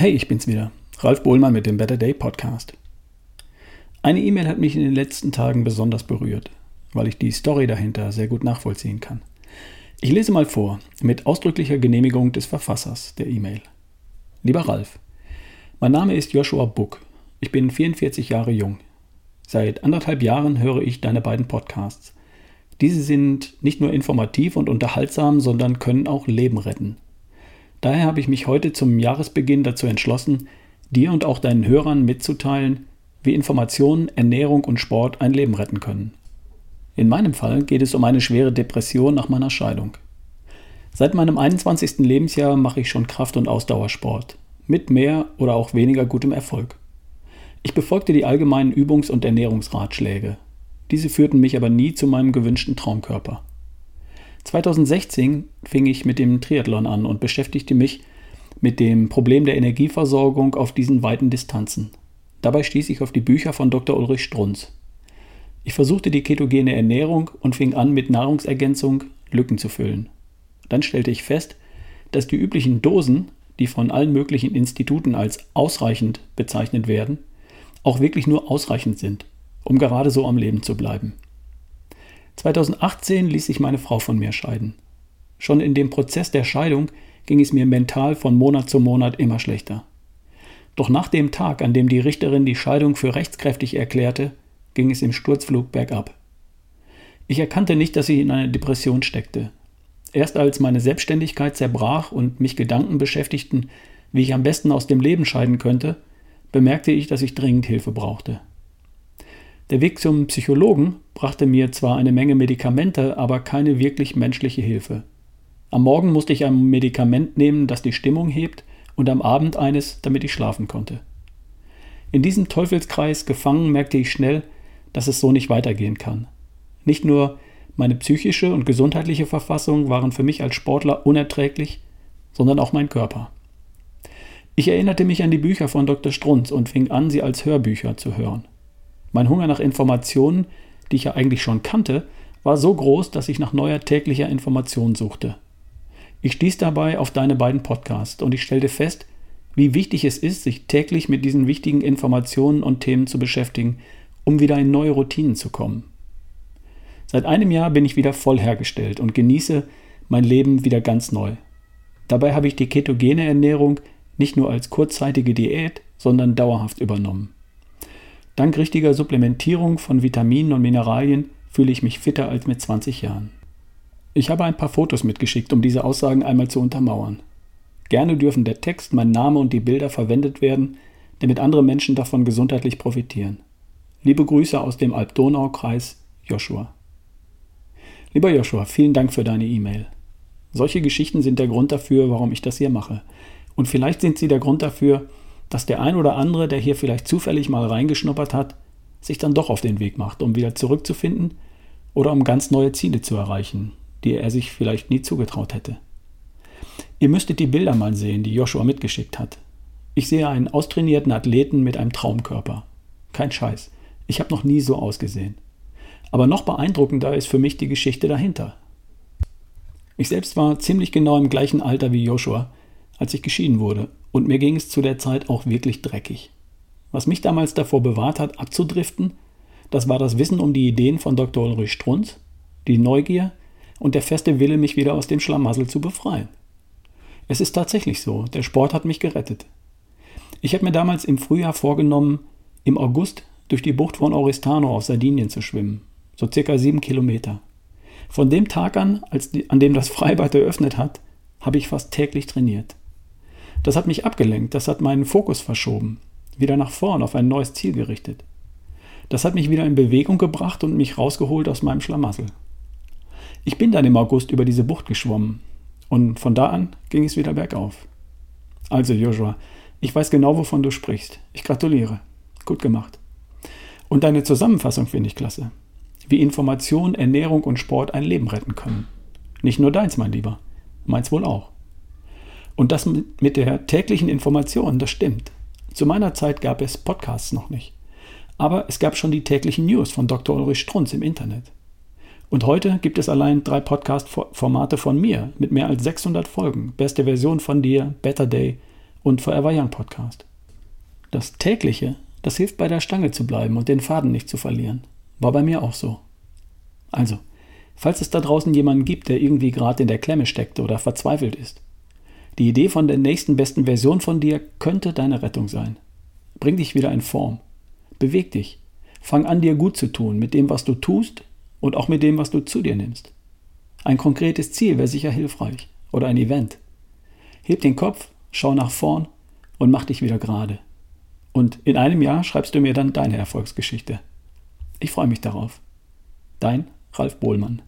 Hey, ich bin's wieder. Ralf Bohlmann mit dem Better Day Podcast. Eine E-Mail hat mich in den letzten Tagen besonders berührt, weil ich die Story dahinter sehr gut nachvollziehen kann. Ich lese mal vor, mit ausdrücklicher Genehmigung des Verfassers der E-Mail. Lieber Ralf, mein Name ist Joshua Buck. Ich bin 44 Jahre jung. Seit anderthalb Jahren höre ich deine beiden Podcasts. Diese sind nicht nur informativ und unterhaltsam, sondern können auch Leben retten. Daher habe ich mich heute zum Jahresbeginn dazu entschlossen, dir und auch deinen Hörern mitzuteilen, wie Information, Ernährung und Sport ein Leben retten können. In meinem Fall geht es um eine schwere Depression nach meiner Scheidung. Seit meinem 21. Lebensjahr mache ich schon Kraft- und Ausdauersport, mit mehr oder auch weniger gutem Erfolg. Ich befolgte die allgemeinen Übungs- und Ernährungsratschläge. Diese führten mich aber nie zu meinem gewünschten Traumkörper. 2016 fing ich mit dem Triathlon an und beschäftigte mich mit dem Problem der Energieversorgung auf diesen weiten Distanzen. Dabei stieß ich auf die Bücher von Dr. Ulrich Strunz. Ich versuchte die ketogene Ernährung und fing an, mit Nahrungsergänzung Lücken zu füllen. Dann stellte ich fest, dass die üblichen Dosen, die von allen möglichen Instituten als ausreichend bezeichnet werden, auch wirklich nur ausreichend sind, um gerade so am Leben zu bleiben. 2018 ließ sich meine Frau von mir scheiden. Schon in dem Prozess der Scheidung ging es mir mental von Monat zu Monat immer schlechter. Doch nach dem Tag, an dem die Richterin die Scheidung für rechtskräftig erklärte, ging es im Sturzflug bergab. Ich erkannte nicht, dass ich in einer Depression steckte. Erst als meine Selbstständigkeit zerbrach und mich Gedanken beschäftigten, wie ich am besten aus dem Leben scheiden könnte, bemerkte ich, dass ich dringend Hilfe brauchte. Der Weg zum Psychologen brachte mir zwar eine Menge Medikamente, aber keine wirklich menschliche Hilfe. Am Morgen musste ich ein Medikament nehmen, das die Stimmung hebt, und am Abend eines, damit ich schlafen konnte. In diesem Teufelskreis gefangen merkte ich schnell, dass es so nicht weitergehen kann. Nicht nur meine psychische und gesundheitliche Verfassung waren für mich als Sportler unerträglich, sondern auch mein Körper. Ich erinnerte mich an die Bücher von Dr. Strunz und fing an, sie als Hörbücher zu hören. Mein Hunger nach Informationen, die ich ja eigentlich schon kannte, war so groß, dass ich nach neuer täglicher Information suchte. Ich stieß dabei auf deine beiden Podcasts und ich stellte fest, wie wichtig es ist, sich täglich mit diesen wichtigen Informationen und Themen zu beschäftigen, um wieder in neue Routinen zu kommen. Seit einem Jahr bin ich wieder voll hergestellt und genieße mein Leben wieder ganz neu. Dabei habe ich die ketogene Ernährung nicht nur als kurzzeitige Diät, sondern dauerhaft übernommen. Dank richtiger Supplementierung von Vitaminen und Mineralien fühle ich mich fitter als mit 20 Jahren. Ich habe ein paar Fotos mitgeschickt, um diese Aussagen einmal zu untermauern. Gerne dürfen der Text, mein Name und die Bilder verwendet werden, damit andere Menschen davon gesundheitlich profitieren. Liebe Grüße aus dem Alb-Donau-Kreis, Joshua. Lieber Joshua, vielen Dank für deine E-Mail. Solche Geschichten sind der Grund dafür, warum ich das hier mache. Und vielleicht sind sie der Grund dafür, dass der ein oder andere, der hier vielleicht zufällig mal reingeschnuppert hat, sich dann doch auf den Weg macht, um wieder zurückzufinden oder um ganz neue Ziele zu erreichen, die er sich vielleicht nie zugetraut hätte. Ihr müsstet die Bilder mal sehen, die Joshua mitgeschickt hat. Ich sehe einen austrainierten Athleten mit einem Traumkörper. Kein Scheiß. Ich habe noch nie so ausgesehen. Aber noch beeindruckender ist für mich die Geschichte dahinter. Ich selbst war ziemlich genau im gleichen Alter wie Joshua, als ich geschieden wurde und mir ging es zu der Zeit auch wirklich dreckig. Was mich damals davor bewahrt hat, abzudriften, das war das Wissen um die Ideen von Dr. Ulrich Strunz, die Neugier und der feste Wille, mich wieder aus dem Schlamassel zu befreien. Es ist tatsächlich so, der Sport hat mich gerettet. Ich habe mir damals im Frühjahr vorgenommen, im August durch die Bucht von Oristano auf Sardinien zu schwimmen, so circa sieben Kilometer. Von dem Tag an, als die, an dem das Freibad eröffnet hat, habe ich fast täglich trainiert. Das hat mich abgelenkt, das hat meinen Fokus verschoben, wieder nach vorn auf ein neues Ziel gerichtet. Das hat mich wieder in Bewegung gebracht und mich rausgeholt aus meinem Schlamassel. Ich bin dann im August über diese Bucht geschwommen und von da an ging es wieder bergauf. Also Joshua, ich weiß genau, wovon du sprichst. Ich gratuliere. Gut gemacht. Und deine Zusammenfassung finde ich klasse. Wie Information, Ernährung und Sport ein Leben retten können. Nicht nur deins, mein Lieber. Meins wohl auch. Und das mit der täglichen Information, das stimmt. Zu meiner Zeit gab es Podcasts noch nicht. Aber es gab schon die täglichen News von Dr. Ulrich Strunz im Internet. Und heute gibt es allein drei Podcast-Formate von mir mit mehr als 600 Folgen. Beste Version von dir, Better Day und Forever Young Podcast. Das tägliche, das hilft bei der Stange zu bleiben und den Faden nicht zu verlieren. War bei mir auch so. Also, falls es da draußen jemanden gibt, der irgendwie gerade in der Klemme steckt oder verzweifelt ist, die Idee von der nächsten besten Version von dir könnte deine Rettung sein. Bring dich wieder in Form. Beweg dich. Fang an, dir gut zu tun mit dem, was du tust und auch mit dem, was du zu dir nimmst. Ein konkretes Ziel wäre sicher hilfreich oder ein Event. Heb den Kopf, schau nach vorn und mach dich wieder gerade. Und in einem Jahr schreibst du mir dann deine Erfolgsgeschichte. Ich freue mich darauf. Dein Ralf Bohlmann.